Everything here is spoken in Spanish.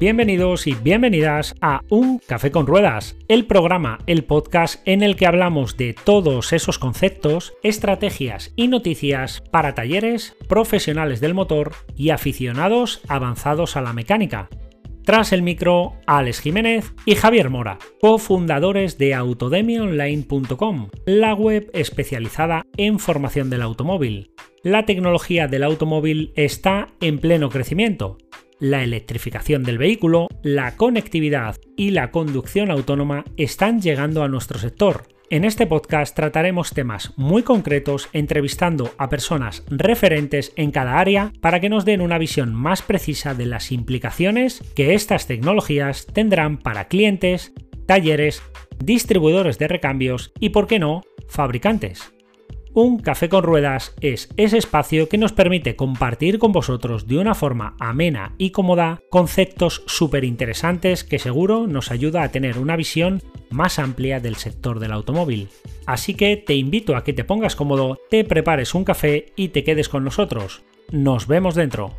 Bienvenidos y bienvenidas a Un Café con Ruedas, el programa, el podcast en el que hablamos de todos esos conceptos, estrategias y noticias para talleres, profesionales del motor y aficionados avanzados a la mecánica. Tras el micro, Alex Jiménez y Javier Mora, cofundadores de autodemiaonline.com, la web especializada en formación del automóvil. La tecnología del automóvil está en pleno crecimiento. La electrificación del vehículo, la conectividad y la conducción autónoma están llegando a nuestro sector en este podcast trataremos temas muy concretos entrevistando a personas referentes en cada área para que nos den una visión más precisa de las implicaciones que estas tecnologías tendrán para clientes, talleres, distribuidores de recambios y, por qué no, fabricantes. Un café con ruedas es ese espacio que nos permite compartir con vosotros de una forma amena y cómoda conceptos súper interesantes que seguro nos ayuda a tener una visión más amplia del sector del automóvil. Así que te invito a que te pongas cómodo, te prepares un café y te quedes con nosotros. Nos vemos dentro.